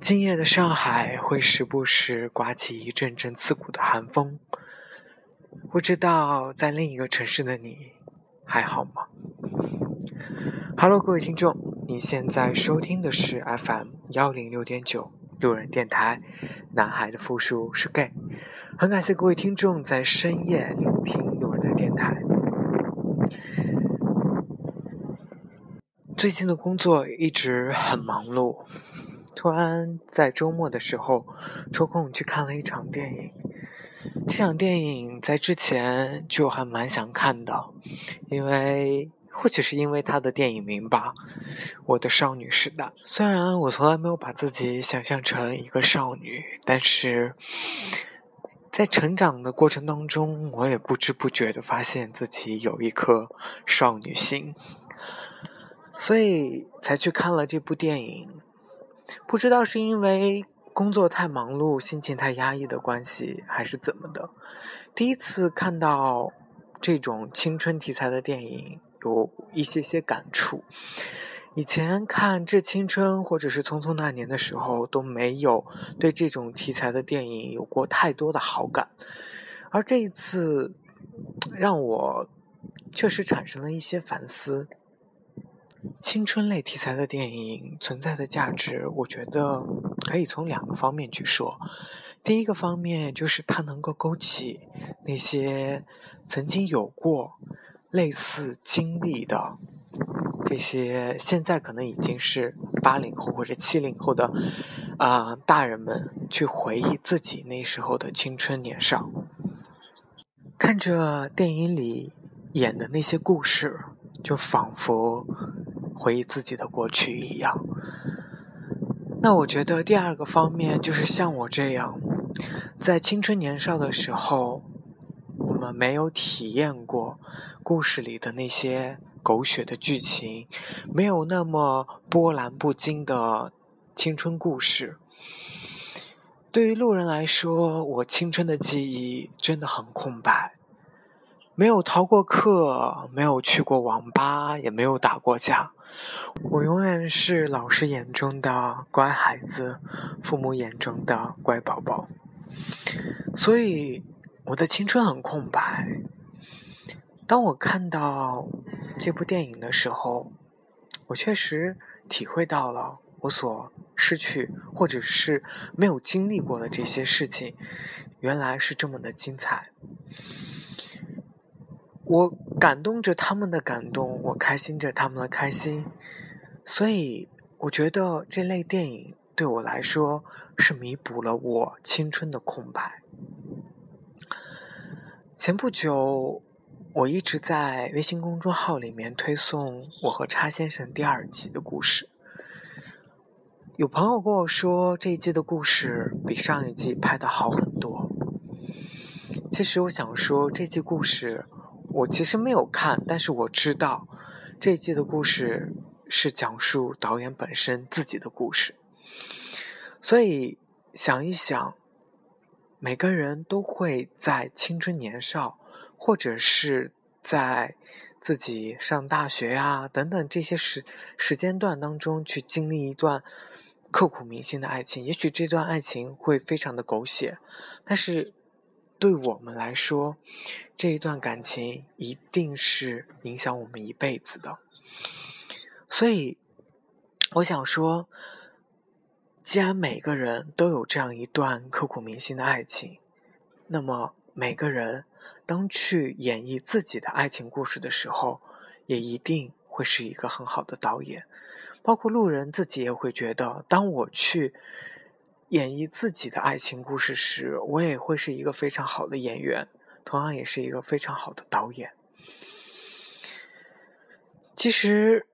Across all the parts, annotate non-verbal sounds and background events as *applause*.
今夜的上海会时不时刮起一阵阵刺骨的寒风，不知道在另一个城市的你还好吗？Hello，各位听众，你现在收听的是 FM 幺零六点九路人电台，男孩的复数是 gay，很感谢各位听众在深夜聆听路人的电台。最近的工作一直很忙碌。突然在周末的时候抽空去看了一场电影，这场电影在之前就还蛮想看的，因为或许是因为它的电影名吧，《我的少女时代》。虽然我从来没有把自己想象成一个少女，但是在成长的过程当中，我也不知不觉的发现自己有一颗少女心，所以才去看了这部电影。不知道是因为工作太忙碌、心情太压抑的关系，还是怎么的，第一次看到这种青春题材的电影，有一些些感触。以前看《致青春》或者是《匆匆那年》的时候，都没有对这种题材的电影有过太多的好感，而这一次让我确实产生了一些反思。青春类题材的电影存在的价值，我觉得可以从两个方面去说。第一个方面就是它能够勾起那些曾经有过类似经历的这些现在可能已经是八零后或者七零后的啊大人们去回忆自己那时候的青春年少，看着电影里演的那些故事，就仿佛。回忆自己的过去一样。那我觉得第二个方面就是像我这样，在青春年少的时候，我们没有体验过故事里的那些狗血的剧情，没有那么波澜不惊的青春故事。对于路人来说，我青春的记忆真的很空白。没有逃过课，没有去过网吧，也没有打过架。我永远是老师眼中的乖孩子，父母眼中的乖宝宝。所以，我的青春很空白。当我看到这部电影的时候，我确实体会到了我所失去或者是没有经历过的这些事情，原来是这么的精彩。我感动着他们的感动，我开心着他们的开心，所以我觉得这类电影对我来说是弥补了我青春的空白。前不久，我一直在微信公众号里面推送《我和叉先生》第二季的故事，有朋友跟我说这一季的故事比上一季拍的好很多。其实我想说，这季故事。我其实没有看，但是我知道这一季的故事是讲述导演本身自己的故事。所以想一想，每个人都会在青春年少，或者是在自己上大学呀等等这些时时间段当中去经历一段刻骨铭心的爱情。也许这段爱情会非常的狗血，但是。对我们来说，这一段感情一定是影响我们一辈子的。所以，我想说，既然每个人都有这样一段刻骨铭心的爱情，那么每个人当去演绎自己的爱情故事的时候，也一定会是一个很好的导演。包括路人自己也会觉得，当我去。演绎自己的爱情故事时，我也会是一个非常好的演员，同样也是一个非常好的导演。其实，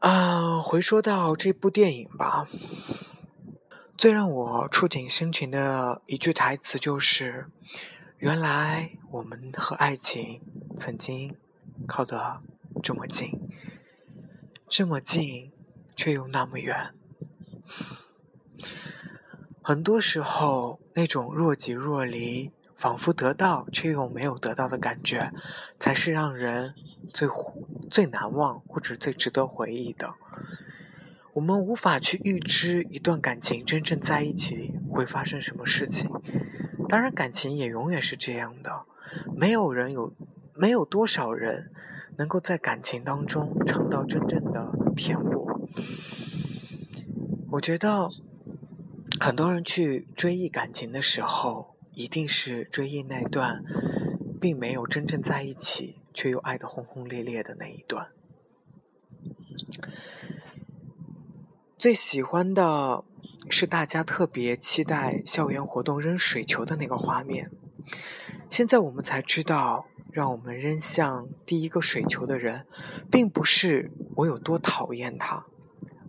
啊，回说到这部电影吧，最让我触景生情的一句台词就是：“原来我们和爱情曾经靠得这么近，这么近，却又那么远。”很多时候，那种若即若离、仿佛得到却又没有得到的感觉，才是让人最最难忘或者最值得回忆的。我们无法去预知一段感情真正在一起会发生什么事情。当然，感情也永远是这样的，没有人有，没有多少人能够在感情当中尝到真正的甜果。我觉得，很多人去追忆感情的时候，一定是追忆那段并没有真正在一起却又爱得轰轰烈烈的那一段。最喜欢的是大家特别期待校园活动扔水球的那个画面。现在我们才知道，让我们扔向第一个水球的人，并不是我有多讨厌他，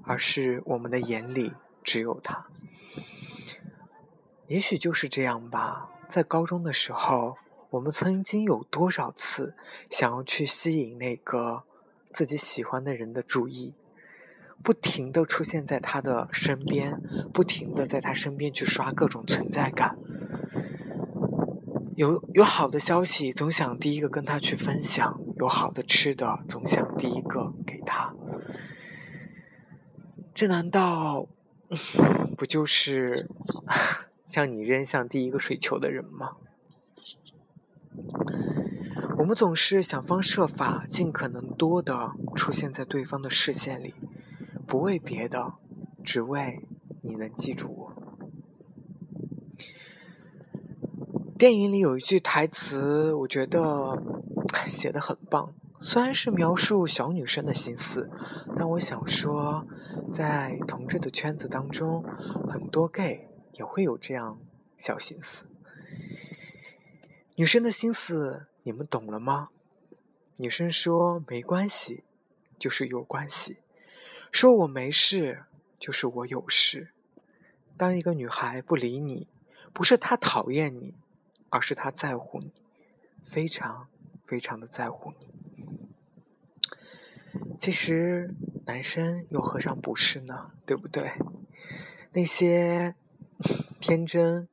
而是我们的眼里只有他。也许就是这样吧。在高中的时候，我们曾经有多少次想要去吸引那个自己喜欢的人的注意？不停的出现在他的身边，不停的在他身边去刷各种存在感。有有好的消息，总想第一个跟他去分享；有好的吃的，总想第一个给他。这难道 *laughs* 不就是像你扔向第一个水球的人吗？我们总是想方设法，尽可能多的出现在对方的视线里。不为别的，只为你能记住我。电影里有一句台词，我觉得写的很棒。虽然是描述小女生的心思，但我想说，在同志的圈子当中，很多 gay 也会有这样小心思。女生的心思，你们懂了吗？女生说没关系，就是有关系。说我没事，就是我有事。当一个女孩不理你，不是她讨厌你，而是她在乎你，非常非常的在乎你。其实男生又何尝不是呢？对不对？那些天真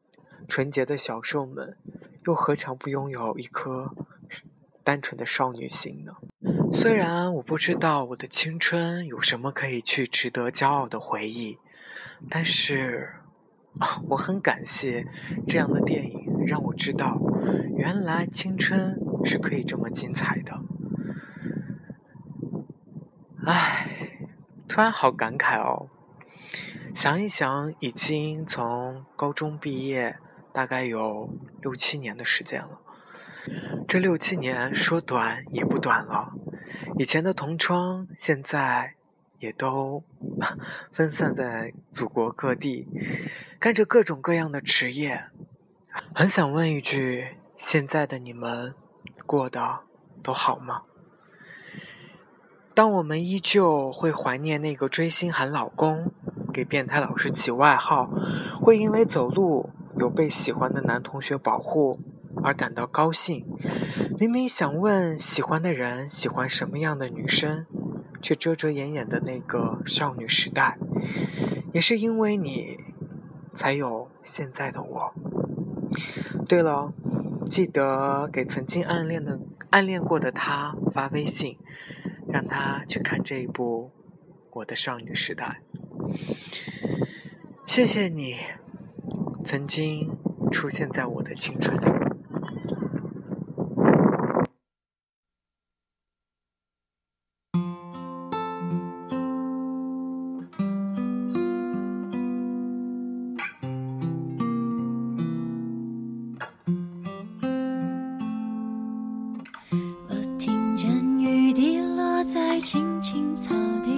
纯洁的小兽们，又何尝不拥有一颗单纯的少女心呢？虽然我不知道我的青春有什么可以去值得骄傲的回忆，但是我很感谢这样的电影，让我知道原来青春是可以这么精彩的。唉，突然好感慨哦！想一想，已经从高中毕业，大概有六七年的时间了。这六七年说短也不短了。以前的同窗，现在也都分散在祖国各地，干着各种各样的职业。很想问一句：现在的你们过得都好吗？当我们依旧会怀念那个追星喊老公、给变态老师起外号、会因为走路有被喜欢的男同学保护。而感到高兴，明明想问喜欢的人喜欢什么样的女生，却遮遮掩掩的那个少女时代，也是因为你，才有现在的我。对了，记得给曾经暗恋的、暗恋过的他发微信，让他去看这一部《我的少女时代》。谢谢你曾经出现在我的青春里。我听见雨滴落在青青草地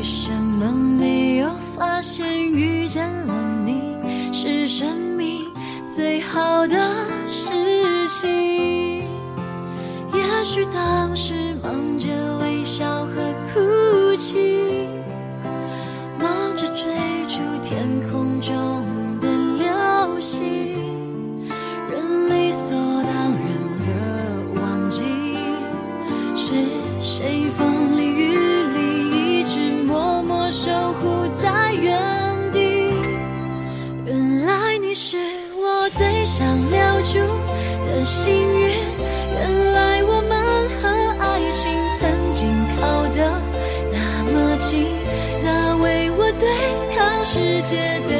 为什么没有发现遇见了你是生命最好的事情也许当时世界的